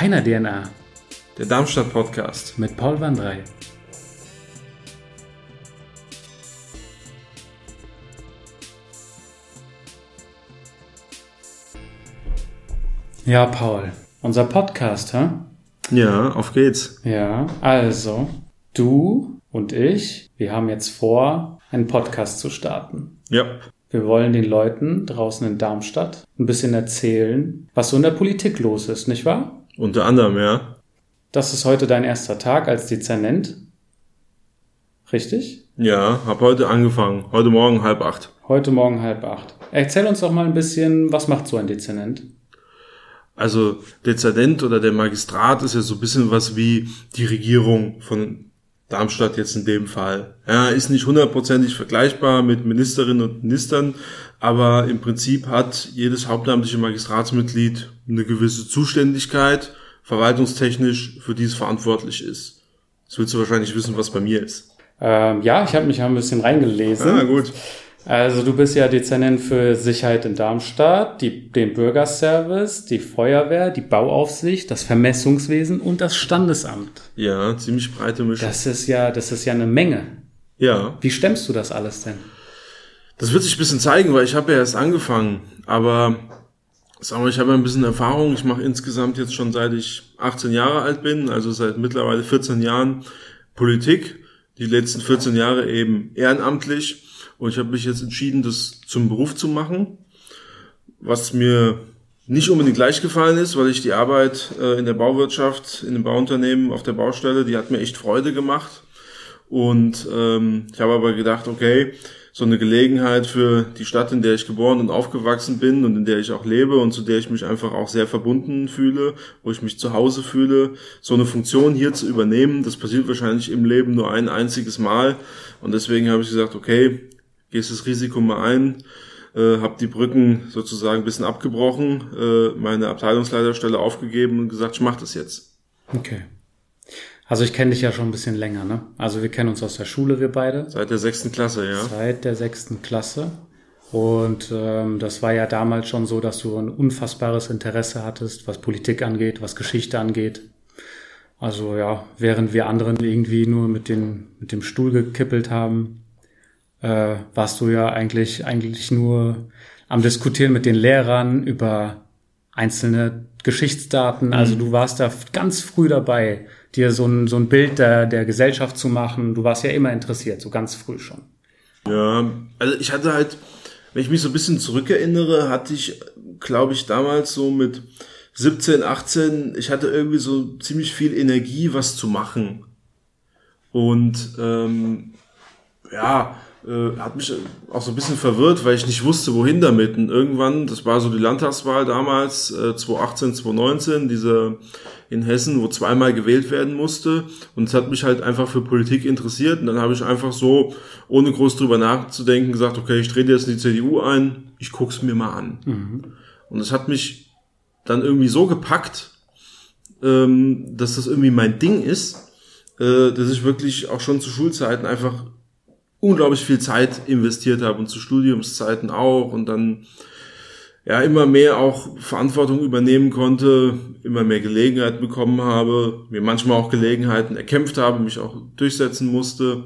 Heiner DNA Der Darmstadt Podcast. mit Paul van Drey. Ja, Paul, unser Podcast, hä? Ja, auf geht's. Ja, also, du und ich, wir haben jetzt vor, einen Podcast zu starten. Ja. Wir wollen den Leuten draußen in Darmstadt ein bisschen erzählen, was so in der Politik los ist, nicht wahr? Unter anderem, ja. Das ist heute dein erster Tag als Dezernent. Richtig? Ja, hab heute angefangen. Heute Morgen halb acht. Heute Morgen halb acht. Erzähl uns doch mal ein bisschen, was macht so ein Dezernent? Also Dezernent oder der Magistrat ist ja so ein bisschen was wie die Regierung von Darmstadt jetzt in dem Fall. Ja, ist nicht hundertprozentig vergleichbar mit Ministerinnen und Ministern, aber im Prinzip hat jedes hauptamtliche Magistratsmitglied eine gewisse Zuständigkeit, verwaltungstechnisch, für die es verantwortlich ist. Jetzt willst du wahrscheinlich wissen, was bei mir ist. Ähm, ja, ich habe mich ja ein bisschen reingelesen. Ah, gut. Also du bist ja Dezernent für Sicherheit in Darmstadt, die, den Bürgerservice, die Feuerwehr, die Bauaufsicht, das Vermessungswesen und das Standesamt. Ja, ziemlich breite Mischung. Das ist ja, das ist ja eine Menge. ja. Wie stemmst du das alles denn? Das wird sich ein bisschen zeigen, weil ich habe ja erst angefangen. Aber sagen wir, ich habe ja ein bisschen Erfahrung. Ich mache insgesamt jetzt schon seit ich 18 Jahre alt bin, also seit mittlerweile 14 Jahren Politik. Die letzten 14 Jahre eben ehrenamtlich. Und ich habe mich jetzt entschieden, das zum Beruf zu machen. Was mir nicht unbedingt leicht gefallen ist, weil ich die Arbeit äh, in der Bauwirtschaft, in dem Bauunternehmen, auf der Baustelle, die hat mir echt Freude gemacht. Und ähm, ich habe aber gedacht, okay, so eine Gelegenheit für die Stadt, in der ich geboren und aufgewachsen bin und in der ich auch lebe und zu der ich mich einfach auch sehr verbunden fühle, wo ich mich zu Hause fühle, so eine Funktion hier zu übernehmen, das passiert wahrscheinlich im Leben nur ein einziges Mal. Und deswegen habe ich gesagt, okay, gehst das Risiko mal ein, äh, habe die Brücken sozusagen ein bisschen abgebrochen, äh, meine Abteilungsleiterstelle aufgegeben und gesagt, ich mache das jetzt. Okay. Also ich kenne dich ja schon ein bisschen länger, ne? Also wir kennen uns aus der Schule, wir beide. Seit der sechsten Klasse, ja. Seit der sechsten Klasse. Und ähm, das war ja damals schon so, dass du ein unfassbares Interesse hattest, was Politik angeht, was Geschichte angeht. Also ja, während wir anderen irgendwie nur mit, den, mit dem Stuhl gekippelt haben, äh, warst du ja eigentlich, eigentlich nur am Diskutieren mit den Lehrern über einzelne Geschichtsdaten. Also du warst da ganz früh dabei, dir so ein, so ein Bild der, der Gesellschaft zu machen. Du warst ja immer interessiert, so ganz früh schon. Ja, also ich hatte halt, wenn ich mich so ein bisschen zurückerinnere, hatte ich, glaube ich, damals so mit 17, 18, ich hatte irgendwie so ziemlich viel Energie, was zu machen. Und ähm, ja, äh, hat mich auch so ein bisschen verwirrt, weil ich nicht wusste, wohin damit. Und irgendwann, das war so die Landtagswahl damals, äh, 2018, 2019, diese in Hessen, wo zweimal gewählt werden musste. Und es hat mich halt einfach für Politik interessiert. Und dann habe ich einfach so, ohne groß drüber nachzudenken, gesagt, okay, ich trete jetzt in die CDU ein, ich guck's mir mal an. Und es hat mich dann irgendwie so gepackt, ähm, dass das irgendwie mein Ding ist, äh, dass ich wirklich auch schon zu Schulzeiten einfach unglaublich viel Zeit investiert habe und zu Studiumszeiten auch und dann ja immer mehr auch Verantwortung übernehmen konnte, immer mehr Gelegenheiten bekommen habe, mir manchmal auch Gelegenheiten erkämpft habe, mich auch durchsetzen musste.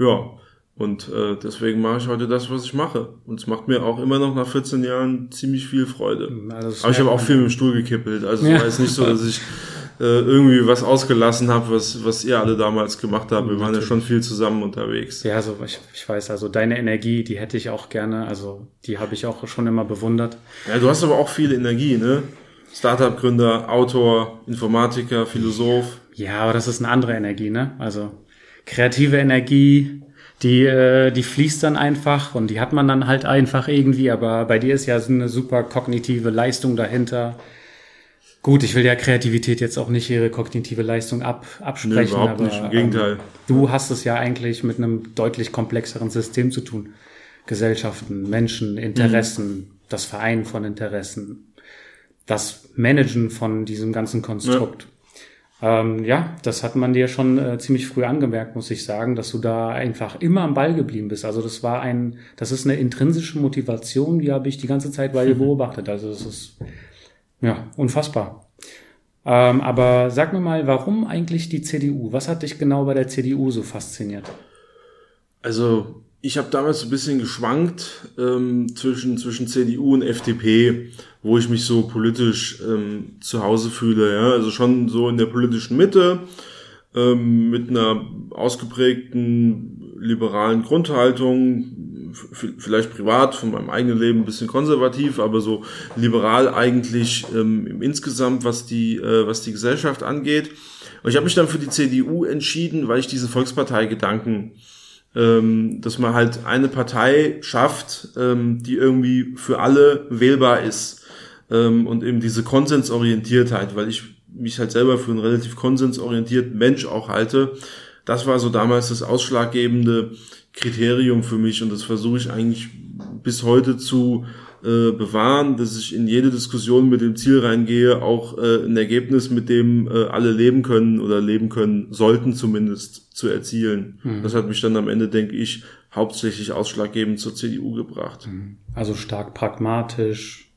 Ja, und äh, deswegen mache ich heute das, was ich mache. Und es macht mir auch immer noch nach 14 Jahren ziemlich viel Freude. Das Aber ich habe auch viel mit dem Stuhl gekippelt. Also es Ja. war jetzt nicht so, dass ich äh, irgendwie was ausgelassen habe, was, was ihr alle damals gemacht habt. Wir waren ja schon viel zusammen unterwegs. Ja, also ich, ich weiß, also deine Energie, die hätte ich auch gerne, also die habe ich auch schon immer bewundert. Ja, du hast aber auch viel Energie, ne? Startup-Gründer, Autor, Informatiker, Philosoph. Ja, aber das ist eine andere Energie, ne? Also kreative Energie, die, äh, die fließt dann einfach und die hat man dann halt einfach irgendwie, aber bei dir ist ja so eine super kognitive Leistung dahinter. Gut, ich will ja Kreativität jetzt auch nicht ihre kognitive Leistung ab, absprechen. Nee, überhaupt aber, nicht, im Gegenteil. Ähm, du hast es ja eigentlich mit einem deutlich komplexeren System zu tun. Gesellschaften, Menschen, Interessen, das Vereinen von Interessen, das Managen von diesem ganzen Konstrukt. Ähm, ja, das hat man dir schon äh, ziemlich früh angemerkt, muss ich sagen, dass du da einfach immer am Ball geblieben bist. Also das war ein, das ist eine intrinsische Motivation, die habe ich die ganze Zeit bei dir beobachtet. Also das ist ja unfassbar. Ähm, aber sag mir mal, warum eigentlich die CDU? Was hat dich genau bei der CDU so fasziniert? Also ich habe damals ein bisschen geschwankt ähm, zwischen, zwischen CDU und FDP, wo ich mich so politisch ähm, zu Hause fühle. Ja? Also schon so in der politischen Mitte, ähm, mit einer ausgeprägten liberalen Grundhaltung, vielleicht privat von meinem eigenen Leben ein bisschen konservativ, aber so liberal eigentlich ähm, insgesamt, was die, äh, was die Gesellschaft angeht. Und ich habe mich dann für die CDU entschieden, weil ich diesen Volksparteigedanken, ähm, dass man halt eine Partei schafft, ähm, die irgendwie für alle wählbar ist ähm, und eben diese Konsensorientiertheit, weil ich mich halt selber für einen relativ konsensorientierten Mensch auch halte. Das war so damals das ausschlaggebende Kriterium für mich und das versuche ich eigentlich bis heute zu äh, bewahren, dass ich in jede Diskussion mit dem Ziel reingehe, auch äh, ein Ergebnis, mit dem äh, alle leben können oder leben können sollten zumindest zu erzielen. Mhm. Das hat mich dann am Ende, denke ich, hauptsächlich ausschlaggebend zur CDU gebracht. Mhm. Also stark pragmatisch,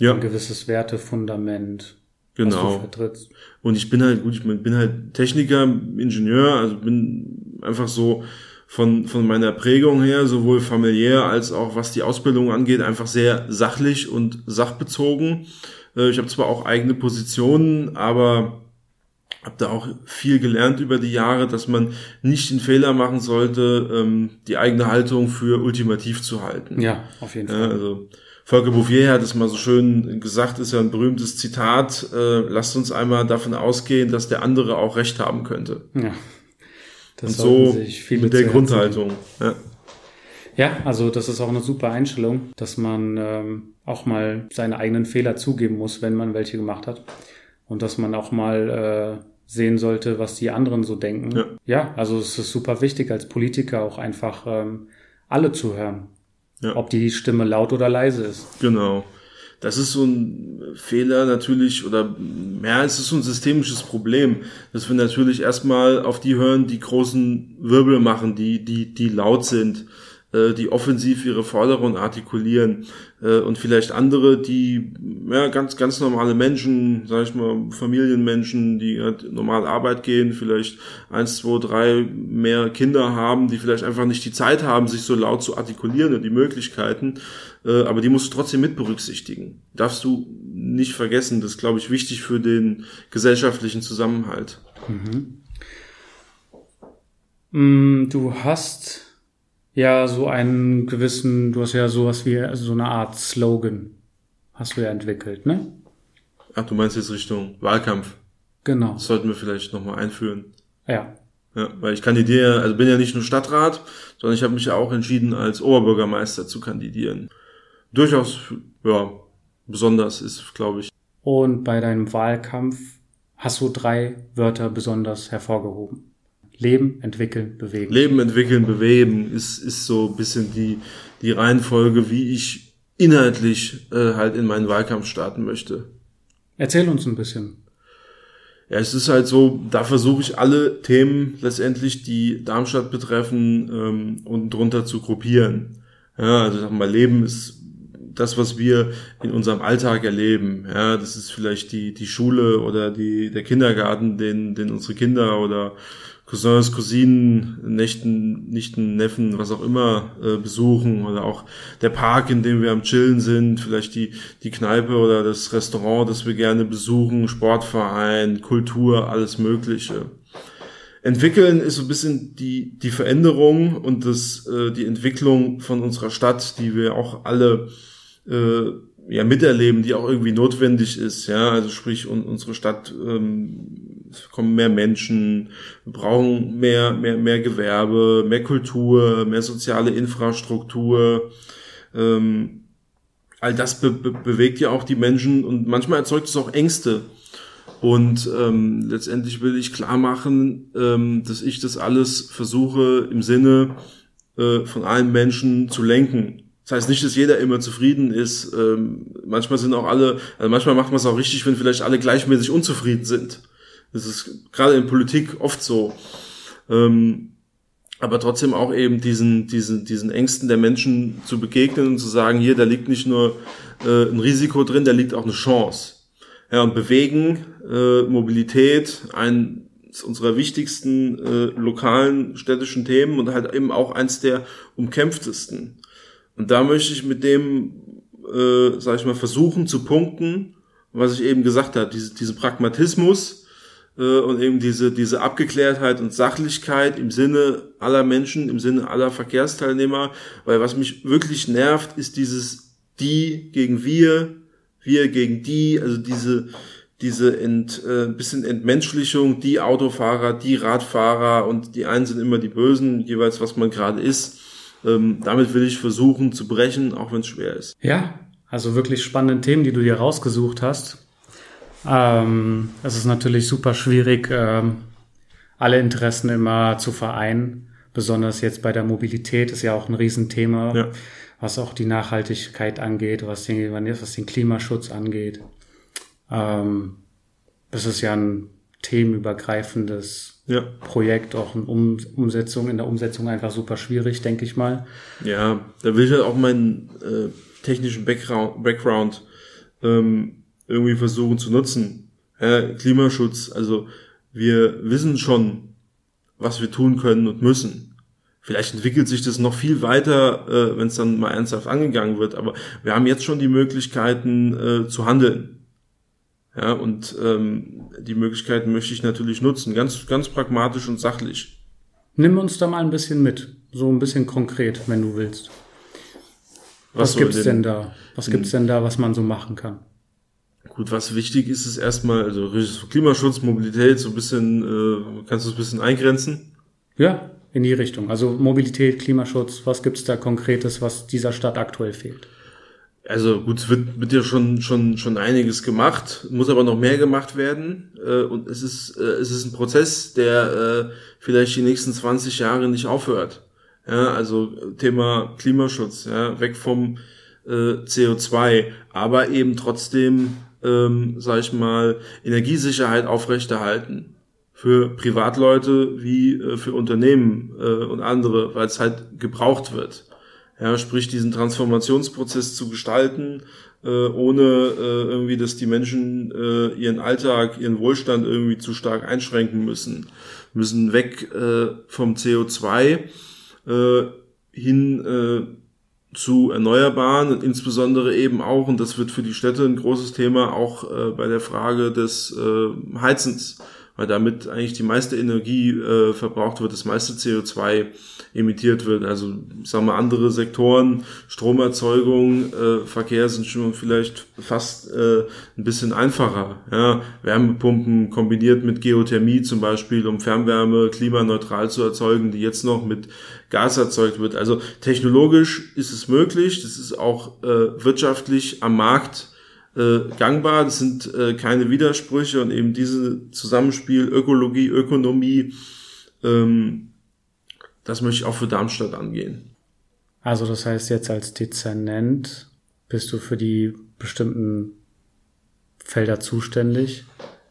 ja. ein gewisses Wertefundament. Genau. Und ich bin halt, gut, ich bin halt Techniker, Ingenieur, also bin einfach so von, von meiner Prägung her, sowohl familiär als auch was die Ausbildung angeht, einfach sehr sachlich und sachbezogen. Äh, ich habe zwar auch eigene Positionen, aber habe da auch viel gelernt über die Jahre, dass man nicht den Fehler machen sollte, ähm, die eigene Haltung für ultimativ zu halten. Ja, auf jeden Fall. Also Volker Bouffier hat es mal so schön gesagt, ist ja ein berühmtes Zitat, äh, lasst uns einmal davon ausgehen, dass der andere auch recht haben könnte. Ja. Das Und so mit der Grundhaltung. Ja. ja, also das ist auch eine super Einstellung, dass man ähm, auch mal seine eigenen Fehler zugeben muss, wenn man welche gemacht hat. Und dass man auch mal äh, sehen sollte, was die anderen so denken. Ja, ja also es ist super wichtig als Politiker auch einfach ähm, alle zu hören. Ja. Ob die Stimme laut oder leise ist. Genau. Das ist so ein Fehler natürlich, oder ja, es ist so ein systemisches Problem, dass wir natürlich erstmal auf die hören, die großen Wirbel machen, die, die, die laut sind äh, die offensiv ihre Forderungen artikulieren äh, und vielleicht andere, die ja, ganz ganz normale Menschen, sag ich mal Familienmenschen, die halt normal Arbeit gehen, vielleicht eins, zwei, drei mehr Kinder haben, die vielleicht einfach nicht die Zeit haben, sich so laut zu artikulieren und die Möglichkeiten, äh, aber die musst du trotzdem mit berücksichtigen. Darfst du nicht vergessen, das ist glaube ich wichtig für den gesellschaftlichen Zusammenhalt. Mhm. Mm, du hast ja so einen gewissen, du hast ja sowas wie so eine Art Slogan, hast du ja entwickelt, ne? Ach, du meinst jetzt Richtung Wahlkampf? Genau. Das sollten wir vielleicht nochmal einführen. Ja. Ja, weil ich kandidiere, also bin ja nicht nur Stadtrat, sondern ich habe mich ja auch entschieden, als Oberbürgermeister zu kandidieren. Durchaus, ja, besonders ist, glaube ich. Und bei deinem Wahlkampf hast du drei Wörter besonders hervorgehoben. Leben, entwickeln, bewegen. Leben, entwickeln, bewegen ist, ist so ein bisschen die, die Reihenfolge, wie ich inhaltlich äh, halt in meinen Wahlkampf starten möchte. Erzähl uns ein bisschen. Ja, es ist halt so, da versuche ich alle Themen letztendlich, die Darmstadt betreffen, ähm, und drunter zu gruppieren. Ja, also sag mal, Leben ist das, was wir in unserem Alltag erleben. Ja, das ist vielleicht die, die Schule oder die, der Kindergarten, den, den unsere Kinder oder Cousins, Cousinen, Nächten, Nichten, Neffen, was auch immer äh, besuchen oder auch der Park, in dem wir am Chillen sind, vielleicht die, die Kneipe oder das Restaurant, das wir gerne besuchen, Sportverein, Kultur, alles Mögliche. Entwickeln ist so ein bisschen die, die Veränderung und das, äh, die Entwicklung von unserer Stadt, die wir auch alle äh, ja, miterleben, die auch irgendwie notwendig ist, ja, also sprich un unsere Stadt ähm, es kommen mehr Menschen, brauchen mehr mehr mehr Gewerbe, mehr Kultur, mehr soziale Infrastruktur. Ähm, all das be bewegt ja auch die Menschen und manchmal erzeugt es auch Ängste. Und ähm, letztendlich will ich klar machen, ähm, dass ich das alles versuche im Sinne äh, von allen Menschen zu lenken das heißt nicht, dass jeder immer zufrieden ist. Ähm, manchmal sind auch alle, also manchmal macht man es auch richtig, wenn vielleicht alle gleichmäßig unzufrieden sind. Das ist gerade in Politik oft so. Ähm, aber trotzdem auch eben diesen, diesen, diesen Ängsten der Menschen zu begegnen und zu sagen, hier, da liegt nicht nur äh, ein Risiko drin, da liegt auch eine Chance. Ja, und bewegen, äh, Mobilität, ein unserer wichtigsten äh, lokalen städtischen Themen und halt eben auch eins der umkämpftesten. Und da möchte ich mit dem, äh, sag ich mal, versuchen zu punkten, was ich eben gesagt habe, diese, diese Pragmatismus äh, und eben diese, diese Abgeklärtheit und Sachlichkeit im Sinne aller Menschen, im Sinne aller Verkehrsteilnehmer, weil was mich wirklich nervt, ist dieses die gegen wir, wir gegen die, also diese, diese Ent, äh, bisschen Entmenschlichung, die Autofahrer, die Radfahrer und die einen sind immer die Bösen, jeweils was man gerade ist. Ähm, damit will ich versuchen zu brechen, auch wenn es schwer ist. Ja, also wirklich spannende Themen, die du dir rausgesucht hast. Ähm, es ist natürlich super schwierig, ähm, alle Interessen immer zu vereinen. Besonders jetzt bei der Mobilität ist ja auch ein Riesenthema, ja. was auch die Nachhaltigkeit angeht, was den, was den Klimaschutz angeht. Ähm, das ist ja ein themenübergreifendes ja. Projekt, auch in um Umsetzung, in der Umsetzung einfach super schwierig, denke ich mal. Ja, da will ich halt auch meinen äh, technischen Background, Background ähm, irgendwie versuchen zu nutzen. Ja, Klimaschutz, also wir wissen schon, was wir tun können und müssen. Vielleicht entwickelt sich das noch viel weiter, äh, wenn es dann mal ernsthaft angegangen wird, aber wir haben jetzt schon die Möglichkeiten äh, zu handeln. Ja, und ähm, die Möglichkeiten möchte ich natürlich nutzen, ganz, ganz pragmatisch und sachlich. Nimm uns da mal ein bisschen mit, so ein bisschen konkret, wenn du willst. Was, was gibt's den, denn da? Was gibt's denn da, was man so machen kann? Gut, was wichtig ist, ist erstmal, also Klimaschutz, Mobilität, so ein bisschen, äh, kannst du es ein bisschen eingrenzen? Ja, in die Richtung. Also Mobilität, Klimaschutz, was gibt's da Konkretes, was dieser Stadt aktuell fehlt? Also gut, es wird, wird ja schon, schon, schon einiges gemacht, muss aber noch mehr gemacht werden. Äh, und es ist, äh, es ist ein Prozess, der äh, vielleicht die nächsten 20 Jahre nicht aufhört. Ja, also Thema Klimaschutz, ja, weg vom äh, CO2, aber eben trotzdem, ähm, sag ich mal, Energiesicherheit aufrechterhalten. Für Privatleute wie äh, für Unternehmen äh, und andere, weil es halt gebraucht wird ja, sprich diesen Transformationsprozess zu gestalten, äh, ohne äh, irgendwie, dass die Menschen äh, ihren Alltag, ihren Wohlstand irgendwie zu stark einschränken müssen, müssen weg äh, vom CO2 äh, hin äh, zu Erneuerbaren und insbesondere eben auch, und das wird für die Städte ein großes Thema, auch äh, bei der Frage des äh, Heizens weil damit eigentlich die meiste Energie äh, verbraucht wird, das meiste CO2 emittiert wird. Also sagen wir andere Sektoren, Stromerzeugung, äh, Verkehr sind schon vielleicht fast äh, ein bisschen einfacher. Ja, Wärmepumpen kombiniert mit Geothermie zum Beispiel, um Fernwärme klimaneutral zu erzeugen, die jetzt noch mit Gas erzeugt wird. Also technologisch ist es möglich, das ist auch äh, wirtschaftlich am Markt äh, gangbar, das sind äh, keine Widersprüche und eben diese Zusammenspiel Ökologie, Ökonomie, ähm, das möchte ich auch für Darmstadt angehen. Also das heißt jetzt als Dezernent bist du für die bestimmten Felder zuständig?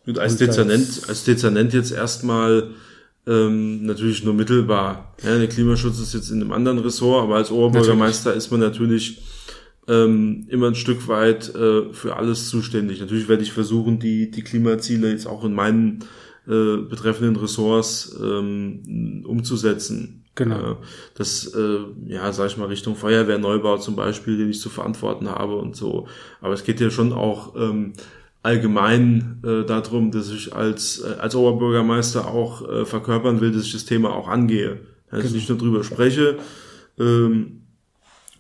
Und als Dezernent, als, als Dezernent jetzt erstmal ähm, natürlich nur mittelbar. Ja, der Klimaschutz ist jetzt in einem anderen Ressort, aber als Oberbürgermeister natürlich. ist man natürlich ähm, immer ein Stück weit äh, für alles zuständig. Natürlich werde ich versuchen, die, die Klimaziele jetzt auch in meinen äh, betreffenden Ressorts ähm, umzusetzen. Genau. Äh, das, äh, ja, sag ich mal, Richtung Feuerwehrneubau zum Beispiel, den ich zu verantworten habe und so. Aber es geht ja schon auch ähm, allgemein äh, darum, dass ich als, äh, als Oberbürgermeister auch äh, verkörpern will, dass ich das Thema auch angehe. Dass genau. ich nicht nur drüber spreche, ähm,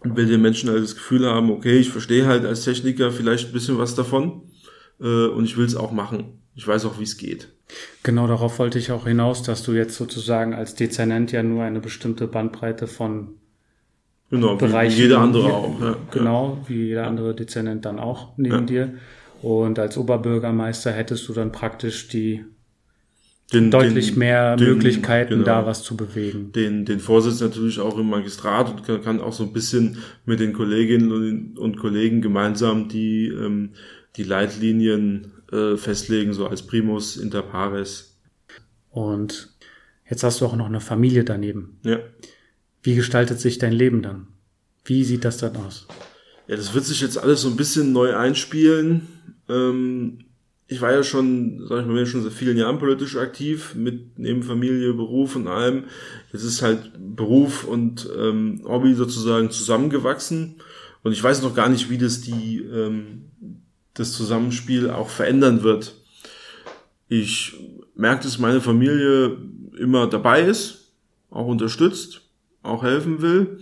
und will den Menschen halt das Gefühl haben, okay, ich verstehe halt als Techniker vielleicht ein bisschen was davon äh, und ich will es auch machen. Ich weiß auch, wie es geht. Genau darauf wollte ich auch hinaus, dass du jetzt sozusagen als Dezernent ja nur eine bestimmte Bandbreite von genau, Bereichen. Wie jeder andere auch. Ja, genau, ja. wie jeder andere Dezernent dann auch neben ja. dir. Und als Oberbürgermeister hättest du dann praktisch die den, deutlich den, mehr den, Möglichkeiten, genau, da was zu bewegen. Den, den Vorsitz natürlich auch im Magistrat und kann, kann auch so ein bisschen mit den Kolleginnen und, und Kollegen gemeinsam die, ähm, die Leitlinien äh, festlegen, so als Primus inter pares. Und jetzt hast du auch noch eine Familie daneben. Ja. Wie gestaltet sich dein Leben dann? Wie sieht das dann aus? Ja, das wird sich jetzt alles so ein bisschen neu einspielen. Ähm, ich war ja schon, sag ich mal, schon seit vielen Jahren politisch aktiv, mit neben Familie, Beruf und allem. Jetzt ist halt Beruf und ähm, Hobby sozusagen zusammengewachsen. Und ich weiß noch gar nicht, wie das die ähm, das Zusammenspiel auch verändern wird. Ich merke, dass meine Familie immer dabei ist, auch unterstützt, auch helfen will.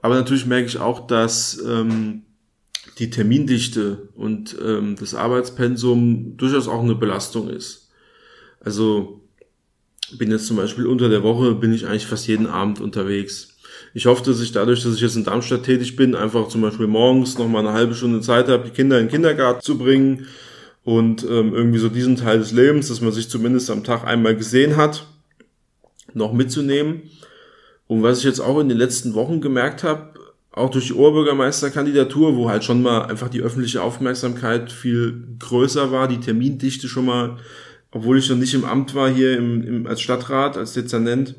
Aber natürlich merke ich auch, dass ähm, die Termindichte und ähm, das Arbeitspensum durchaus auch eine Belastung ist. Also bin jetzt zum Beispiel unter der Woche, bin ich eigentlich fast jeden Abend unterwegs. Ich hoffe, dass ich dadurch, dass ich jetzt in Darmstadt tätig bin, einfach zum Beispiel morgens noch mal eine halbe Stunde Zeit habe, die Kinder in den Kindergarten zu bringen und ähm, irgendwie so diesen Teil des Lebens, dass man sich zumindest am Tag einmal gesehen hat, noch mitzunehmen. Und was ich jetzt auch in den letzten Wochen gemerkt habe, auch durch die Oberbürgermeisterkandidatur, wo halt schon mal einfach die öffentliche Aufmerksamkeit viel größer war, die Termindichte schon mal, obwohl ich noch nicht im Amt war hier im, im, als Stadtrat, als Dezernent,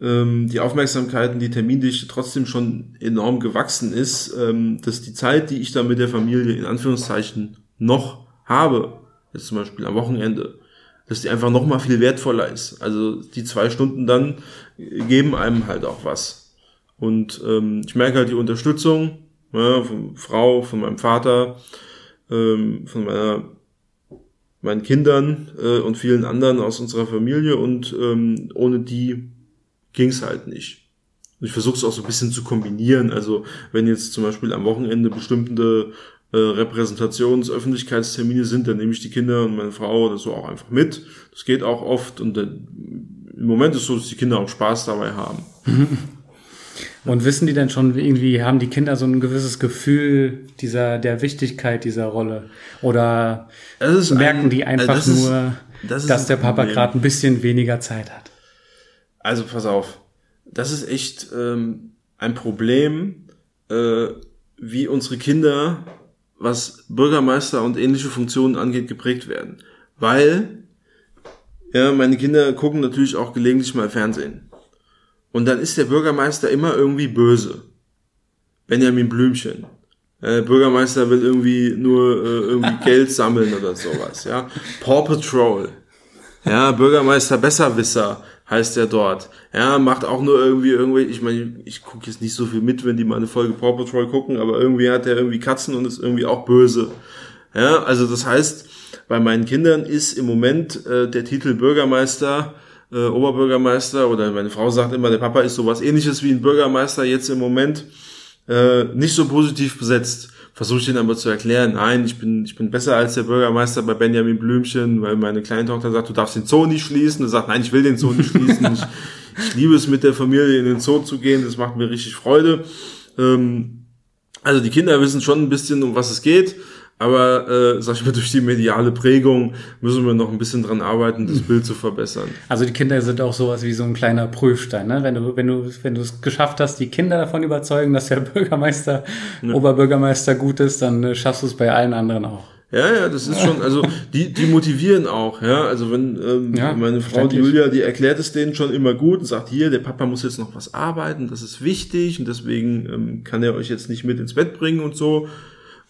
ähm, die Aufmerksamkeit und die Termindichte trotzdem schon enorm gewachsen ist, ähm, dass die Zeit, die ich da mit der Familie in Anführungszeichen noch habe, jetzt zum Beispiel am Wochenende, dass die einfach noch mal viel wertvoller ist. Also die zwei Stunden dann geben einem halt auch was. Und ähm, ich merke halt die Unterstützung ja, von Frau, von meinem Vater, ähm, von meiner, meinen Kindern äh, und vielen anderen aus unserer Familie und ähm, ohne die ging's halt nicht. Und ich versuche es auch so ein bisschen zu kombinieren. Also wenn jetzt zum Beispiel am Wochenende bestimmte äh, Repräsentationsöffentlichkeitstermine sind, dann nehme ich die Kinder und meine Frau oder so auch einfach mit. Das geht auch oft und dann, im Moment ist es so, dass die Kinder auch Spaß dabei haben. Und wissen die denn schon irgendwie, haben die Kinder so ein gewisses Gefühl dieser, der Wichtigkeit dieser Rolle? Oder merken ein, die einfach das ist, nur, das dass der Papa gerade ein bisschen weniger Zeit hat? Also pass auf, das ist echt ähm, ein Problem, äh, wie unsere Kinder, was Bürgermeister und ähnliche Funktionen angeht, geprägt werden. Weil, ja, meine Kinder gucken natürlich auch gelegentlich mal Fernsehen. Und dann ist der Bürgermeister immer irgendwie böse. Benjamin Blümchen. Der Bürgermeister will irgendwie nur äh, irgendwie Geld sammeln oder sowas, ja. Paw Patrol. Ja, Bürgermeister Besserwisser heißt er dort. Ja, macht auch nur irgendwie irgendwie, ich meine, ich gucke jetzt nicht so viel mit, wenn die mal eine Folge Paw Patrol gucken, aber irgendwie hat er irgendwie Katzen und ist irgendwie auch böse. Ja, also das heißt, bei meinen Kindern ist im Moment äh, der Titel Bürgermeister äh, Oberbürgermeister oder meine Frau sagt immer, der Papa ist sowas ähnliches wie ein Bürgermeister jetzt im Moment äh, nicht so positiv besetzt. Versuche ich den aber zu erklären, nein, ich bin, ich bin besser als der Bürgermeister bei Benjamin Blümchen, weil meine kleine Tochter sagt, du darfst den Zoo nicht schließen. Er sagt, nein, ich will den Zoo nicht schließen. ich, ich liebe es, mit der Familie in den Zoo zu gehen, das macht mir richtig Freude. Ähm, also die Kinder wissen schon ein bisschen, um was es geht. Aber, äh, sag ich mal, durch die mediale Prägung müssen wir noch ein bisschen dran arbeiten, das Bild zu verbessern. Also die Kinder sind auch sowas wie so ein kleiner Prüfstein, ne? Wenn du, wenn du, wenn du es geschafft hast, die Kinder davon überzeugen, dass der Bürgermeister, ja. Oberbürgermeister gut ist, dann äh, schaffst du es bei allen anderen auch. Ja, ja, das ist schon, also die, die motivieren auch, ja. Also wenn ähm, ja, meine Frau die Julia, die erklärt es denen schon immer gut und sagt, hier, der Papa muss jetzt noch was arbeiten, das ist wichtig und deswegen ähm, kann er euch jetzt nicht mit ins Bett bringen und so.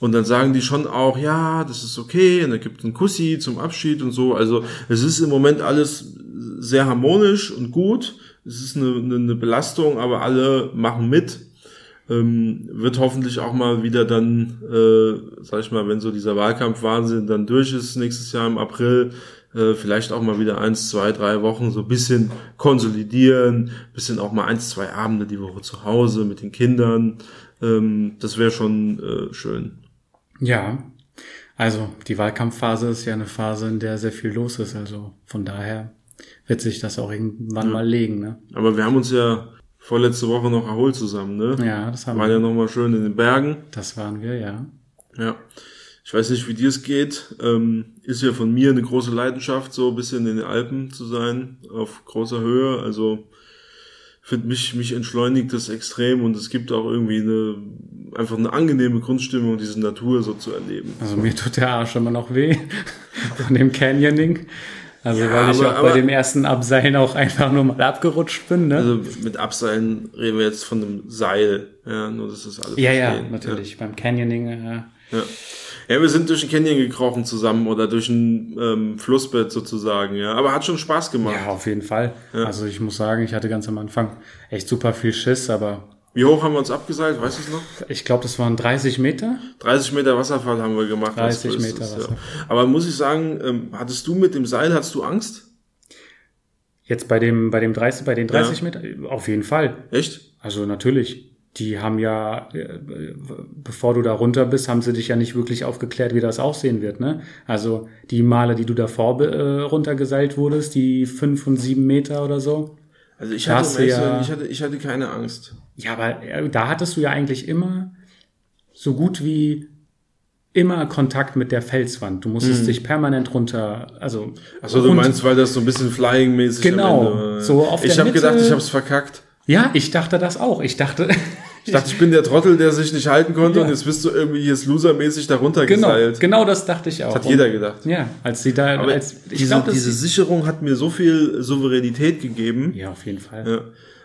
Und dann sagen die schon auch, ja, das ist okay, und dann gibt einen Kussi zum Abschied und so. Also es ist im Moment alles sehr harmonisch und gut. Es ist eine, eine Belastung, aber alle machen mit. Ähm, wird hoffentlich auch mal wieder dann, äh, sag ich mal, wenn so dieser Wahlkampfwahnsinn dann durch ist, nächstes Jahr im April, äh, vielleicht auch mal wieder eins, zwei, drei Wochen so bisschen konsolidieren, bisschen auch mal eins, zwei Abende die Woche zu Hause mit den Kindern. Ähm, das wäre schon äh, schön. Ja, also die Wahlkampfphase ist ja eine Phase, in der sehr viel los ist. Also von daher wird sich das auch irgendwann ja. mal legen. Ne? Aber wir haben uns ja vorletzte Woche noch erholt zusammen, ne? Ja, das haben waren wir. Waren ja nochmal schön in den Bergen. Das waren wir, ja. Ja. Ich weiß nicht, wie dir es geht. Ähm, ist ja von mir eine große Leidenschaft, so ein bisschen in den Alpen zu sein, auf großer Höhe. Also finde mich, mich entschleunigt das extrem und es gibt auch irgendwie eine, einfach eine angenehme Grundstimmung, diese Natur so zu erleben. Also mir tut der Arsch immer noch weh von dem Canyoning. Also ja, weil ich aber, auch bei dem ersten Abseilen auch einfach nur mal abgerutscht bin. Ne? Also mit Abseilen reden wir jetzt von einem Seil, ja, nur das ist alles. Ja, verstehen. ja, natürlich. Ja. Beim Canyoning äh, Ja. Ja, wir sind durch ein Canyon gekrochen zusammen oder durch ein ähm, Flussbett sozusagen, ja. Aber hat schon Spaß gemacht. Ja, auf jeden Fall. Ja. Also ich muss sagen, ich hatte ganz am Anfang echt super viel Schiss, aber. Wie hoch haben wir uns abgeseilt? Weißt du es noch? Ich glaube, das waren 30 Meter. 30 Meter Wasserfall haben wir gemacht. 30 Meter Wasserfall. Ja. Aber muss ich sagen, ähm, hattest du mit dem Seil, hattest du Angst? Jetzt bei dem, bei dem 30, bei den 30 ja. Meter? Auf jeden Fall. Echt? Also natürlich die haben ja, äh, bevor du da runter bist, haben sie dich ja nicht wirklich aufgeklärt, wie das aussehen wird. Ne? Also die Male, die du davor äh, runtergeseilt wurdest, die fünf und sieben Meter oder so. Also ich hatte, ja, ich hatte, ich hatte keine Angst. Ja, aber äh, da hattest du ja eigentlich immer so gut wie immer Kontakt mit der Felswand. Du musstest hm. dich permanent runter, also. Achso, du meinst, weil das so ein bisschen Flying-mäßig Genau, so auf Ich habe gedacht, ich habe es verkackt. Ja, ich dachte das auch. Ich dachte, ich dachte, ich bin der Trottel, der sich nicht halten konnte ja. und jetzt bist du irgendwie jetzt losermäßig darunter genau, geseilt. Genau, das dachte ich auch. Das hat jeder gedacht. Ja, als sie da, Aber als, ich diese, glaub, diese Sicherung hat mir so viel Souveränität gegeben. Ja, auf jeden Fall. Ja.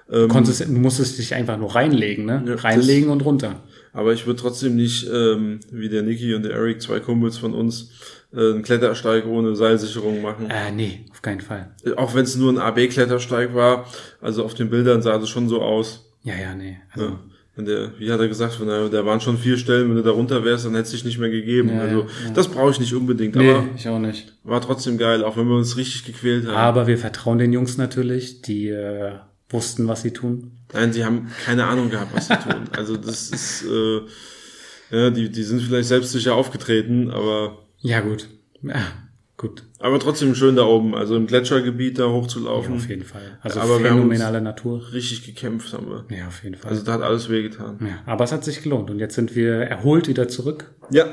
Du, konntest, du musstest dich einfach nur reinlegen, ne? Ja, reinlegen das, und runter. Aber ich würde trotzdem nicht, ähm, wie der Niki und der Eric, zwei Kumpels von uns, äh, einen Klettersteig ohne Seilsicherung machen. Äh, nee, auf keinen Fall. Äh, auch wenn es nur ein AB-Klettersteig war, also auf den Bildern sah das schon so aus. Ja, ja, nee. Also, ja. Wenn der, wie hat er gesagt, wenn er, da waren schon vier Stellen, wenn du da runter wärst, dann hätte es dich nicht mehr gegeben. Ja, also ja, das brauche ich nicht unbedingt. Nee, aber ich auch nicht. War trotzdem geil, auch wenn wir uns richtig gequält haben. Aber wir vertrauen den Jungs natürlich, die äh, wussten, was sie tun. Nein, sie haben keine Ahnung gehabt, was sie tun. Also das ist, äh, ja, die, die sind vielleicht selbstsicher aufgetreten, aber. Ja, gut. Ja, gut. Aber trotzdem schön da oben, also im Gletschergebiet da hochzulaufen. Ja, auf jeden Fall. Also aber phänomenale Natur. Richtig gekämpft haben wir. Ja, auf jeden Fall. Also da hat alles wehgetan. Ja, aber es hat sich gelohnt und jetzt sind wir erholt wieder zurück. Ja.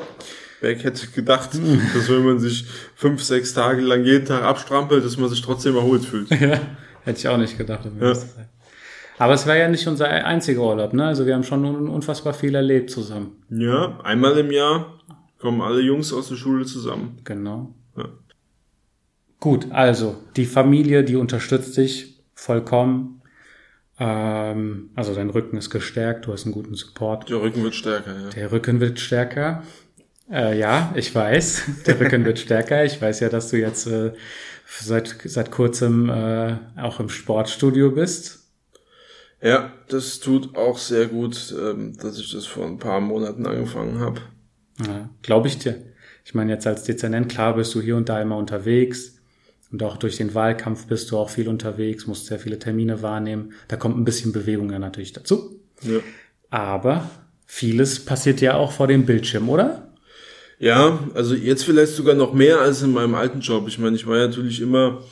Wer hätte gedacht, dass wenn man sich fünf, sechs Tage lang jeden Tag abstrampelt, dass man sich trotzdem erholt fühlt. Ja, hätte ich auch nicht gedacht. Ja. Aber es war ja nicht unser einziger Urlaub, ne? Also wir haben schon unfassbar viel erlebt zusammen. Ja, einmal im Jahr kommen alle Jungs aus der Schule zusammen. Genau. Ja. Gut, also die Familie, die unterstützt dich vollkommen. Ähm, also dein Rücken ist gestärkt, du hast einen guten Support. Der Rücken wird stärker, ja. Der Rücken wird stärker. Äh, ja, ich weiß, der Rücken wird stärker. Ich weiß ja, dass du jetzt äh, seit, seit kurzem äh, auch im Sportstudio bist. Ja, das tut auch sehr gut, ähm, dass ich das vor ein paar Monaten angefangen habe. Ja, Glaube ich dir. Ich meine, jetzt als Dezernent, klar bist du hier und da immer unterwegs. Und auch durch den Wahlkampf bist du auch viel unterwegs, musst sehr viele Termine wahrnehmen. Da kommt ein bisschen Bewegung ja natürlich dazu. Ja. Aber vieles passiert ja auch vor dem Bildschirm, oder? Ja, also jetzt vielleicht sogar noch mehr als in meinem alten Job. Ich meine, ich war ja natürlich immer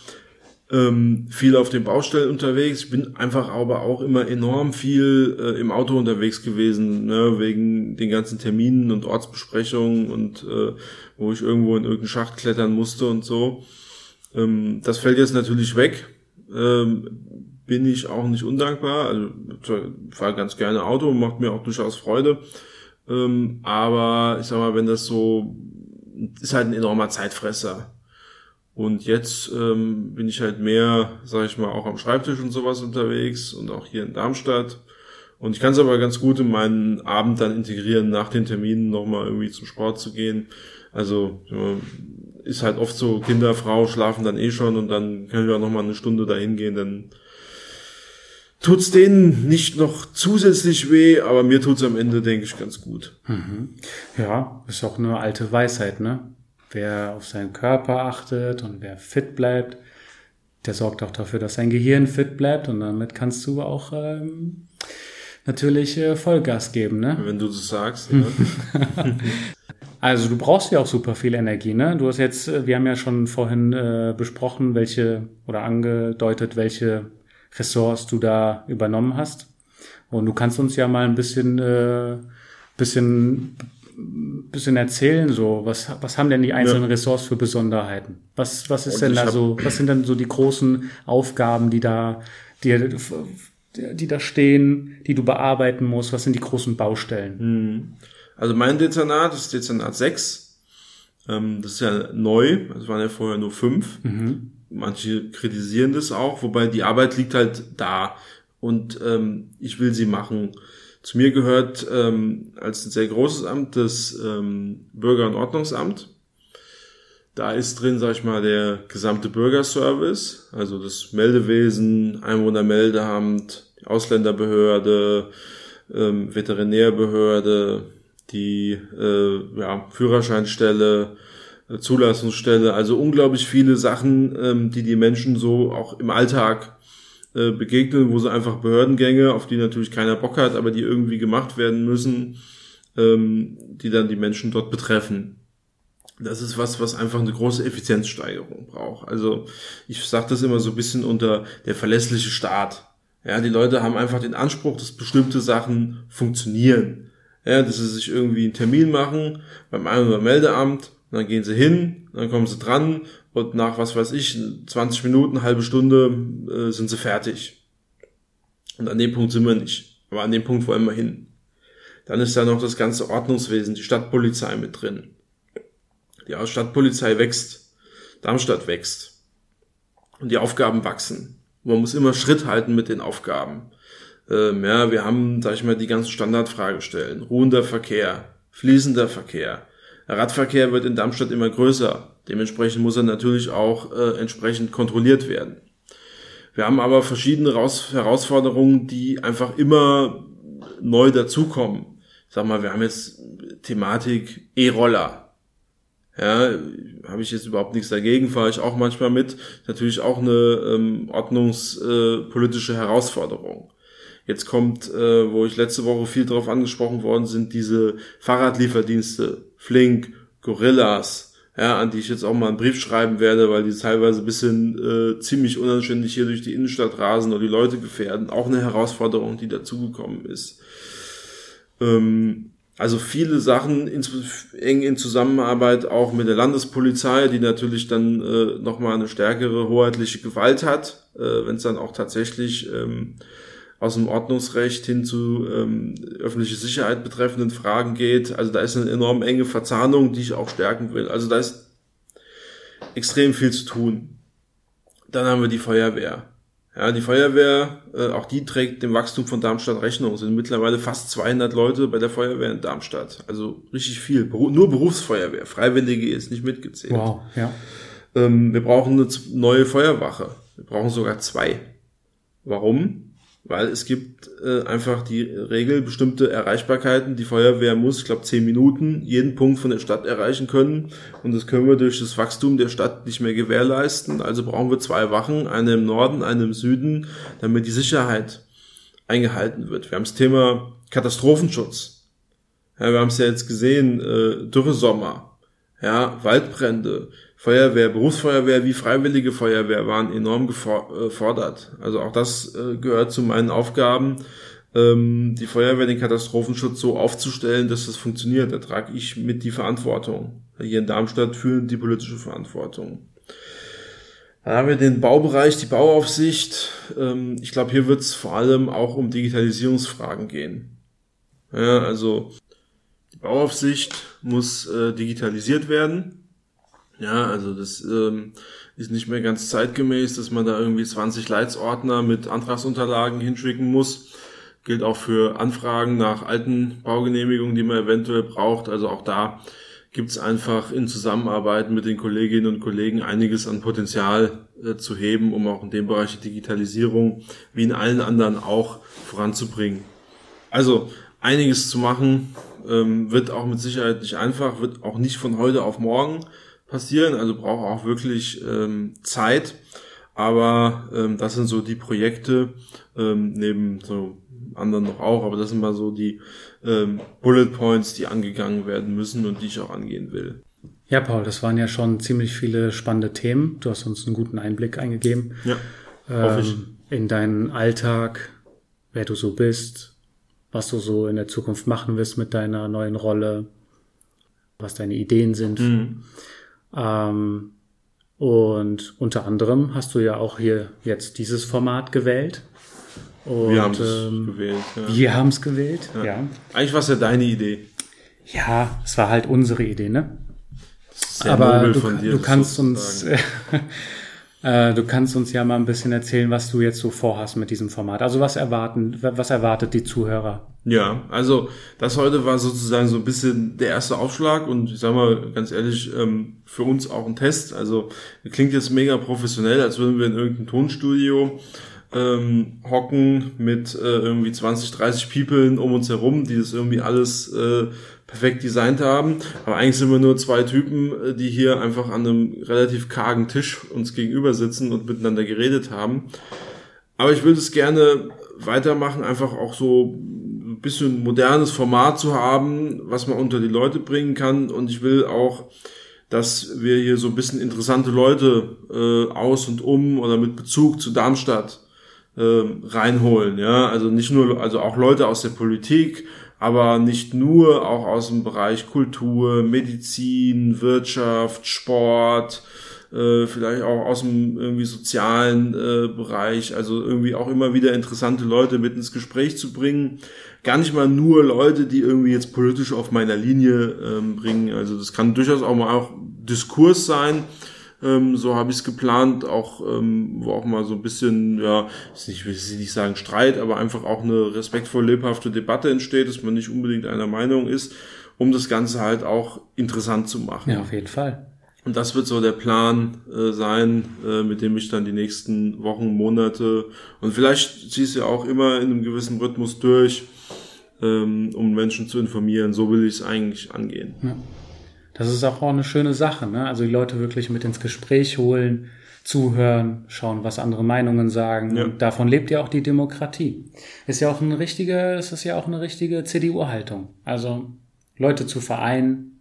ähm, viel auf den Baustellen unterwegs. Ich bin einfach aber auch immer enorm viel äh, im Auto unterwegs gewesen, ne, wegen den ganzen Terminen und Ortsbesprechungen und äh, wo ich irgendwo in irgendeinen Schacht klettern musste und so. Ähm, das fällt jetzt natürlich weg. Ähm, bin ich auch nicht undankbar. Also fahre ganz gerne Auto, macht mir auch durchaus Freude. Ähm, aber ich sag mal, wenn das so ist halt ein enormer Zeitfresser. Und jetzt ähm, bin ich halt mehr, sag ich mal, auch am Schreibtisch und sowas unterwegs und auch hier in Darmstadt. Und ich kann es aber ganz gut in meinen Abend dann integrieren, nach den Terminen nochmal irgendwie zum Sport zu gehen. Also ist halt oft so, Kinder, Frau schlafen dann eh schon und dann können wir noch mal eine Stunde dahin gehen, dann tut's denen nicht noch zusätzlich weh, aber mir tut's am Ende, denke ich, ganz gut. Mhm. Ja, ist auch eine alte Weisheit, ne? Wer auf seinen Körper achtet und wer fit bleibt, der sorgt auch dafür, dass sein Gehirn fit bleibt und damit kannst du auch ähm, natürlich äh, Vollgas geben, ne? Wenn du das sagst. Ja. Also du brauchst ja auch super viel Energie, ne? Du hast jetzt, äh, wir haben ja schon vorhin äh, besprochen, welche oder angedeutet, welche Ressorts du da übernommen hast. Und du kannst uns ja mal ein bisschen, äh, bisschen, bisschen erzählen, so was, was haben denn die einzelnen ja. Ressorts für Besonderheiten? Was, was ist Und denn da so, was sind denn so die großen Aufgaben, die da, die, die da stehen, die du bearbeiten musst? Was sind die großen Baustellen? Hm. Also mein Dezernat ist Dezernat 6. Ähm, das ist ja neu, es waren ja vorher nur fünf. Mhm. Manche kritisieren das auch, wobei die Arbeit liegt halt da und ähm, ich will sie machen. Zu mir gehört ähm, als ein sehr großes Amt das ähm, Bürger- und Ordnungsamt. Da ist drin, sag ich mal, der gesamte Bürgerservice, also das Meldewesen, Einwohnermeldeamt, Ausländerbehörde, ähm, Veterinärbehörde, die äh, ja, Führerscheinstelle, äh, Zulassungsstelle, also unglaublich viele Sachen, ähm, die die Menschen so auch im Alltag äh, begegnen, wo sie einfach Behördengänge, auf die natürlich keiner Bock hat, aber die irgendwie gemacht werden müssen, ähm, die dann die Menschen dort betreffen. Das ist was, was einfach eine große Effizienzsteigerung braucht. Also ich sage das immer so ein bisschen unter der verlässliche Staat. Ja, die Leute haben einfach den Anspruch, dass bestimmte Sachen funktionieren. Ja, dass sie sich irgendwie einen Termin machen beim Einwohnermeldeamt, dann gehen sie hin, dann kommen sie dran und nach, was weiß ich, 20 Minuten, halbe Stunde äh, sind sie fertig. Und an dem Punkt sind wir nicht. Aber an dem Punkt wollen wir hin. Dann ist da noch das ganze Ordnungswesen, die Stadtpolizei mit drin. Die Stadtpolizei wächst. Darmstadt wächst. Und die Aufgaben wachsen. Man muss immer Schritt halten mit den Aufgaben. Ähm, ja, wir haben, sag ich mal, die ganzen Standardfragestellen. Ruhender Verkehr, fließender Verkehr. Radverkehr wird in Darmstadt immer größer. Dementsprechend muss er natürlich auch äh, entsprechend kontrolliert werden. Wir haben aber verschiedene Raus Herausforderungen, die einfach immer neu dazukommen. Sag mal, wir haben jetzt Thematik E-Roller. Ja, habe ich jetzt überhaupt nichts dagegen, fahre ich auch manchmal mit. Natürlich auch eine ähm, ordnungspolitische äh, Herausforderung. Jetzt kommt, äh, wo ich letzte Woche viel darauf angesprochen worden sind, diese Fahrradlieferdienste, Flink, Gorillas, ja, an die ich jetzt auch mal einen Brief schreiben werde, weil die teilweise ein bisschen äh, ziemlich unanständig hier durch die Innenstadt rasen oder die Leute gefährden. Auch eine Herausforderung, die dazugekommen ist. Ähm, also viele Sachen in, eng in Zusammenarbeit auch mit der Landespolizei, die natürlich dann äh, nochmal eine stärkere hoheitliche Gewalt hat, äh, wenn es dann auch tatsächlich ähm, aus dem Ordnungsrecht hin zu ähm, öffentliche Sicherheit betreffenden Fragen geht. Also da ist eine enorm enge Verzahnung, die ich auch stärken will. Also da ist extrem viel zu tun. Dann haben wir die Feuerwehr. Ja, die Feuerwehr, äh, auch die trägt dem Wachstum von Darmstadt Rechnung. Es sind mittlerweile fast 200 Leute bei der Feuerwehr in Darmstadt. Also richtig viel. Beru nur Berufsfeuerwehr. Freiwillige ist nicht mitgezählt. Wow, ja. Ähm, wir brauchen eine neue Feuerwache. Wir brauchen sogar zwei. Warum? Weil es gibt äh, einfach die Regel, bestimmte Erreichbarkeiten. Die Feuerwehr muss, ich glaube, zehn Minuten jeden Punkt von der Stadt erreichen können. Und das können wir durch das Wachstum der Stadt nicht mehr gewährleisten. Also brauchen wir zwei Wachen, eine im Norden, eine im Süden, damit die Sicherheit eingehalten wird. Wir haben das Thema Katastrophenschutz. Ja, wir haben es ja jetzt gesehen, äh, Dürresommer, ja, Waldbrände, Feuerwehr, Berufsfeuerwehr wie Freiwillige Feuerwehr waren enorm gefordert. Äh, also auch das äh, gehört zu meinen Aufgaben, ähm, die Feuerwehr, den Katastrophenschutz so aufzustellen, dass das funktioniert. Da trage ich mit die Verantwortung. Hier in Darmstadt führen die politische Verantwortung. Dann haben wir den Baubereich, die Bauaufsicht. Ähm, ich glaube, hier wird es vor allem auch um Digitalisierungsfragen gehen. Ja, also die Bauaufsicht muss äh, digitalisiert werden. Ja, also das ähm, ist nicht mehr ganz zeitgemäß, dass man da irgendwie 20 Leitsordner mit Antragsunterlagen hinschicken muss. Gilt auch für Anfragen nach alten Baugenehmigungen, die man eventuell braucht. Also auch da gibt's einfach in Zusammenarbeit mit den Kolleginnen und Kollegen einiges an Potenzial äh, zu heben, um auch in dem Bereich die Digitalisierung wie in allen anderen auch voranzubringen. Also einiges zu machen, ähm, wird auch mit Sicherheit nicht einfach, wird auch nicht von heute auf morgen passieren, also braucht auch wirklich ähm, Zeit. Aber ähm, das sind so die Projekte, ähm, neben so anderen noch auch, aber das sind mal so die ähm, Bullet Points, die angegangen werden müssen und die ich auch angehen will. Ja, Paul, das waren ja schon ziemlich viele spannende Themen. Du hast uns einen guten Einblick eingegeben. Ja. Ähm, in deinen Alltag, wer du so bist, was du so in der Zukunft machen wirst mit deiner neuen Rolle, was deine Ideen sind. Mhm. Ähm, und unter anderem hast du ja auch hier jetzt dieses Format gewählt. Und, wir haben es ähm, gewählt. Ja. Wir haben es gewählt, ja. ja. Eigentlich war es ja deine Idee. Ja, es war halt unsere Idee, ne? Aber du, dir, du kannst uns, Äh, du kannst uns ja mal ein bisschen erzählen, was du jetzt so vorhast mit diesem Format. Also was erwarten, was erwartet die Zuhörer? Ja, also das heute war sozusagen so ein bisschen der erste Aufschlag und ich sag mal ganz ehrlich, ähm, für uns auch ein Test. Also klingt jetzt mega professionell, als würden wir in irgendeinem Tonstudio ähm, hocken mit äh, irgendwie 20, 30 People um uns herum, die das irgendwie alles äh, perfekt designt haben. Aber eigentlich sind wir nur zwei Typen, äh, die hier einfach an einem relativ kargen Tisch uns gegenüber sitzen und miteinander geredet haben. Aber ich würde es gerne weitermachen, einfach auch so ein bisschen modernes Format zu haben, was man unter die Leute bringen kann. Und ich will auch, dass wir hier so ein bisschen interessante Leute äh, aus und um oder mit Bezug zu Darmstadt äh, reinholen. Ja, also nicht nur, also auch Leute aus der Politik, aber nicht nur, auch aus dem Bereich Kultur, Medizin, Wirtschaft, Sport, äh, vielleicht auch aus dem irgendwie sozialen äh, Bereich, also irgendwie auch immer wieder interessante Leute mit ins Gespräch zu bringen. Gar nicht mal nur Leute, die irgendwie jetzt politisch auf meiner Linie ähm, bringen. Also das kann durchaus auch mal auch Diskurs sein. Ähm, so habe ich es geplant, auch ähm, wo auch mal so ein bisschen, ja, ich will nicht sagen Streit, aber einfach auch eine respektvoll lebhafte Debatte entsteht, dass man nicht unbedingt einer Meinung ist, um das Ganze halt auch interessant zu machen. Ja, auf jeden Fall. Und das wird so der Plan äh, sein, äh, mit dem ich dann die nächsten Wochen, Monate und vielleicht ziehst du ja auch immer in einem gewissen Rhythmus durch, ähm, um Menschen zu informieren. So will ich es eigentlich angehen. Ja. Das ist auch eine schöne Sache, ne? Also die Leute wirklich mit ins Gespräch holen, zuhören, schauen, was andere Meinungen sagen. Ja. Und davon lebt ja auch die Demokratie. Ist ja auch eine richtige, es ist ja auch eine richtige CDU-Haltung. Also Leute zu vereinen,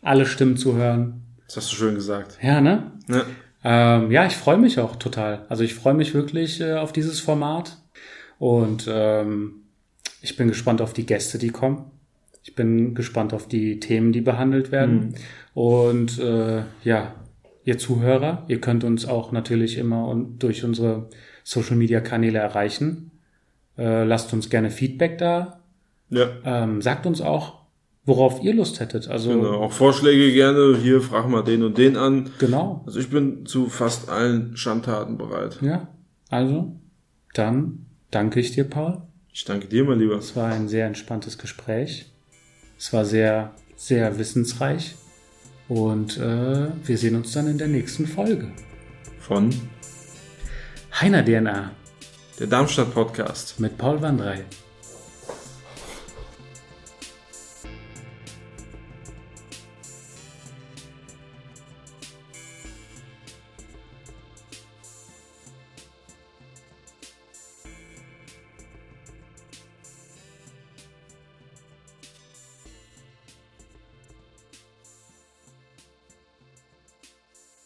alle Stimmen zu hören. Das hast du schön gesagt. Ja, ne? Ja, ähm, ja ich freue mich auch total. Also ich freue mich wirklich äh, auf dieses Format. Und ähm, ich bin gespannt auf die Gäste, die kommen. Ich bin gespannt auf die Themen, die behandelt werden. Mhm. Und äh, ja, ihr Zuhörer, ihr könnt uns auch natürlich immer und durch unsere Social Media Kanäle erreichen. Äh, lasst uns gerne Feedback da. Ja. Ähm, sagt uns auch, worauf ihr Lust hättet. Also genau, auch Vorschläge gerne. Hier frag mal den und den an. Genau. Also ich bin zu fast allen Schandtaten bereit. Ja. Also dann danke ich dir, Paul. Ich danke dir, mein Lieber. Es war ein sehr entspanntes Gespräch. Es war sehr, sehr wissensreich. Und äh, wir sehen uns dann in der nächsten Folge. Von Heiner DNA. Der Darmstadt Podcast. Mit Paul Wandrei.